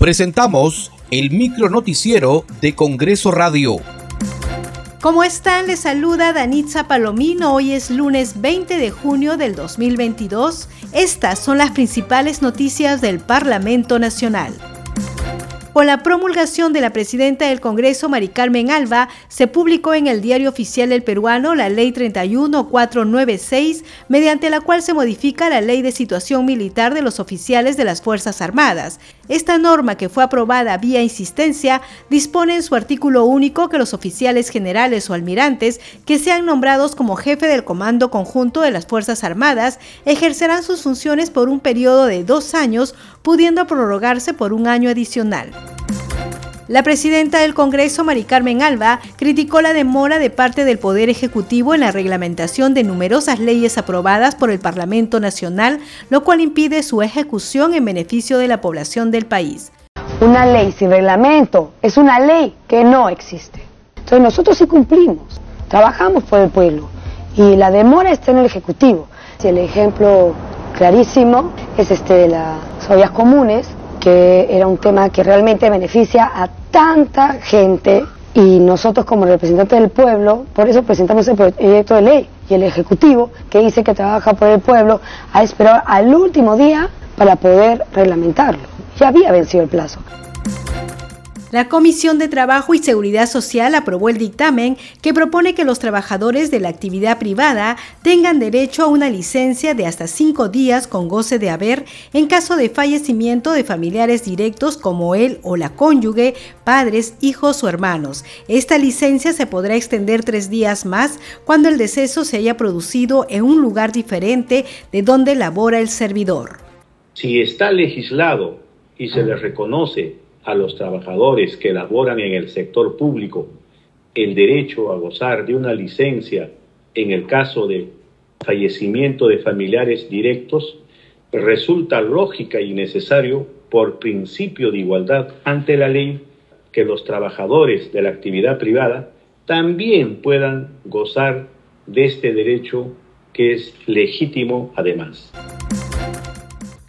Presentamos el micro noticiero de Congreso Radio. ¿Cómo están? Les saluda Danitza Palomino. Hoy es lunes 20 de junio del 2022. Estas son las principales noticias del Parlamento Nacional. Con la promulgación de la presidenta del Congreso, Mari Carmen Alba, se publicó en el Diario Oficial del Peruano la Ley 31496, mediante la cual se modifica la Ley de Situación Militar de los Oficiales de las Fuerzas Armadas. Esta norma, que fue aprobada vía insistencia, dispone en su artículo único que los oficiales generales o almirantes que sean nombrados como jefe del Comando Conjunto de las Fuerzas Armadas ejercerán sus funciones por un periodo de dos años, pudiendo prorrogarse por un año adicional. La presidenta del Congreso, Mari Carmen Alba, criticó la demora de parte del Poder Ejecutivo en la reglamentación de numerosas leyes aprobadas por el Parlamento Nacional, lo cual impide su ejecución en beneficio de la población del país. Una ley sin reglamento es una ley que no existe. Entonces nosotros sí cumplimos, trabajamos por el pueblo y la demora está en el Ejecutivo. El ejemplo clarísimo es este de las ollas comunes, que era un tema que realmente beneficia a tanta gente y nosotros como representantes del pueblo, por eso presentamos el proyecto de ley y el Ejecutivo, que dice que trabaja por el pueblo, ha esperado al último día para poder reglamentarlo. Ya había vencido el plazo. La Comisión de Trabajo y Seguridad Social aprobó el dictamen que propone que los trabajadores de la actividad privada tengan derecho a una licencia de hasta cinco días con goce de haber en caso de fallecimiento de familiares directos como él o la cónyuge, padres, hijos o hermanos. Esta licencia se podrá extender tres días más cuando el deceso se haya producido en un lugar diferente de donde labora el servidor. Si está legislado y se le reconoce a los trabajadores que laboran en el sector público el derecho a gozar de una licencia en el caso de fallecimiento de familiares directos, resulta lógica y necesario, por principio de igualdad ante la ley, que los trabajadores de la actividad privada también puedan gozar de este derecho que es legítimo además.